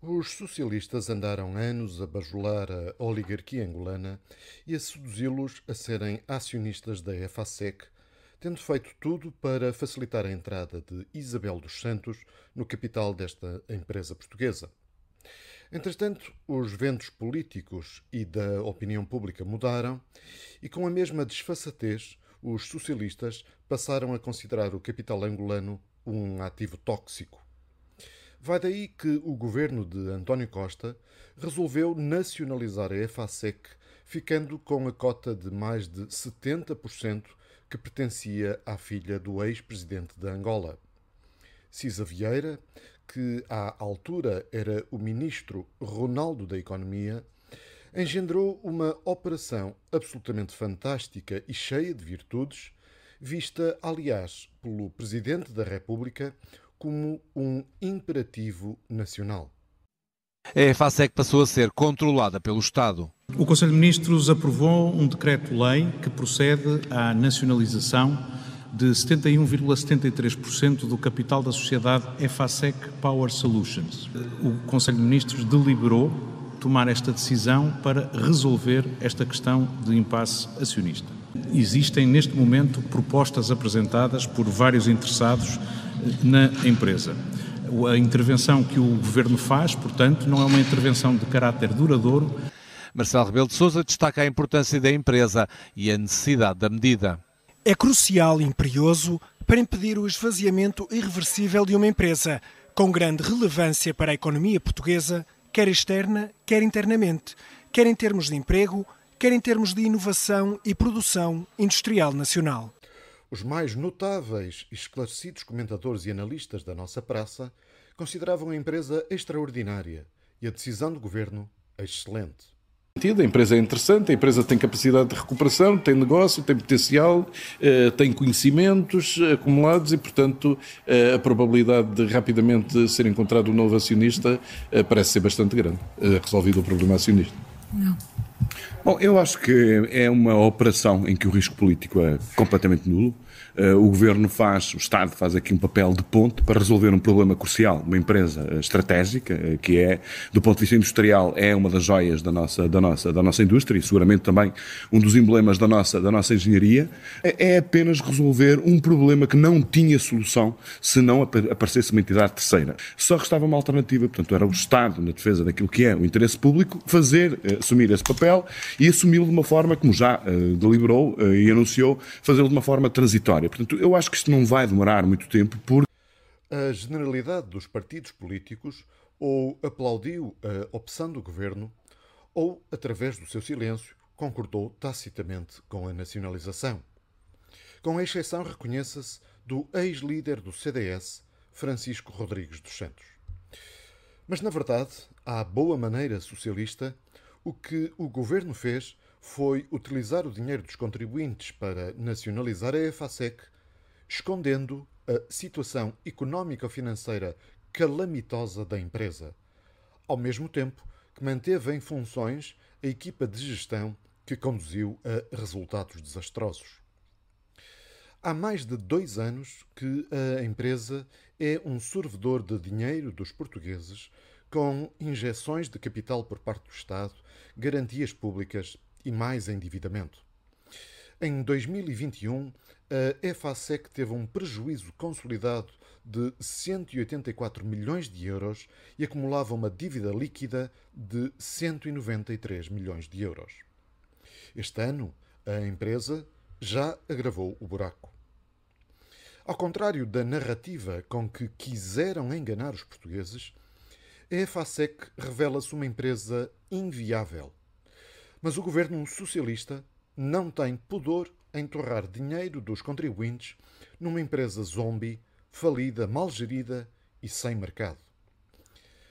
Os socialistas andaram anos a bajular a oligarquia angolana e a seduzi-los a serem acionistas da EFASEC, tendo feito tudo para facilitar a entrada de Isabel dos Santos no capital desta empresa portuguesa. Entretanto, os ventos políticos e da opinião pública mudaram e, com a mesma desfaçatez, os socialistas passaram a considerar o capital angolano um ativo tóxico Vai daí que o governo de António Costa resolveu nacionalizar a EFASEC, ficando com a cota de mais de 70% que pertencia à filha do ex-presidente de Angola. Cisa Vieira, que à altura era o ministro Ronaldo da Economia, engendrou uma operação absolutamente fantástica e cheia de virtudes, vista, aliás, pelo Presidente da República como um imperativo nacional. A EFASEC passou a ser controlada pelo Estado. O Conselho de Ministros aprovou um decreto-lei que procede à nacionalização de 71,73% do capital da sociedade EFASEC Power Solutions. O Conselho de Ministros deliberou tomar esta decisão para resolver esta questão de impasse acionista. Existem neste momento propostas apresentadas por vários interessados na empresa. A intervenção que o Governo faz, portanto, não é uma intervenção de caráter duradouro. Marcelo Rebelo de Sousa destaca a importância da empresa e a necessidade da medida. É crucial e imperioso para impedir o esvaziamento irreversível de uma empresa com grande relevância para a economia portuguesa, quer externa, quer internamente, quer em termos de emprego, quer em termos de inovação e produção industrial nacional. Os mais notáveis e esclarecidos comentadores e analistas da nossa praça consideravam a empresa extraordinária e a decisão do governo excelente. A empresa é interessante, a empresa tem capacidade de recuperação, tem negócio, tem potencial, eh, tem conhecimentos acumulados e, portanto, eh, a probabilidade de rapidamente ser encontrado um novo acionista eh, parece ser bastante grande, resolvido o problema acionista. Não. Bom, eu acho que é uma operação em que o risco político é completamente nulo. Eh, o governo faz, o Estado faz aqui um papel de ponte para resolver um problema crucial, uma empresa eh, estratégica, eh, que é, do ponto de vista industrial, é uma das joias da nossa, da nossa, da nossa indústria e seguramente também um dos emblemas da nossa, da nossa engenharia. É apenas resolver um problema que não tinha solução se não aparecesse uma entidade terceira. Só restava uma alternativa, portanto, era o Estado, na defesa daquilo que é o interesse público, fazer, assumir esse papel e assumi-lo de uma forma, como já deliberou e anunciou, fazê-lo de uma forma transitória. Portanto, eu acho que isto não vai demorar muito tempo porque. A generalidade dos partidos políticos ou aplaudiu a opção do governo ou, através do seu silêncio, concordou tacitamente com a nacionalização. Com exceção, reconheça-se, do ex-líder do CDS, Francisco Rodrigues dos Santos. Mas, na verdade, à boa maneira socialista, o que o governo fez foi utilizar o dinheiro dos contribuintes para nacionalizar a EFASEC, escondendo a situação económico-financeira calamitosa da empresa, ao mesmo tempo que manteve em funções a equipa de gestão que conduziu a resultados desastrosos. Há mais de dois anos que a empresa é um sorvedor de dinheiro dos portugueses com injeções de capital por parte do Estado, garantias públicas e mais endividamento. Em 2021, a EFASEC teve um prejuízo consolidado de 184 milhões de euros e acumulava uma dívida líquida de 193 milhões de euros. Este ano, a empresa já agravou o buraco. Ao contrário da narrativa com que quiseram enganar os portugueses, a EFASEC revela-se uma empresa inviável mas o governo socialista não tem pudor em torrar dinheiro dos contribuintes numa empresa zombie, falida, mal gerida e sem mercado.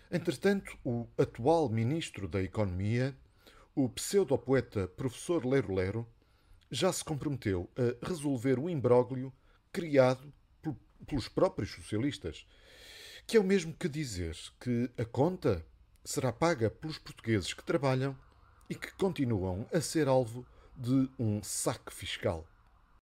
Entretanto, o atual ministro da Economia, o pseudopoeta professor Lero Lero, já se comprometeu a resolver o imbróglio criado pelos próprios socialistas, que é o mesmo que dizer que a conta será paga pelos portugueses que trabalham e que continuam a ser alvo de um saque fiscal.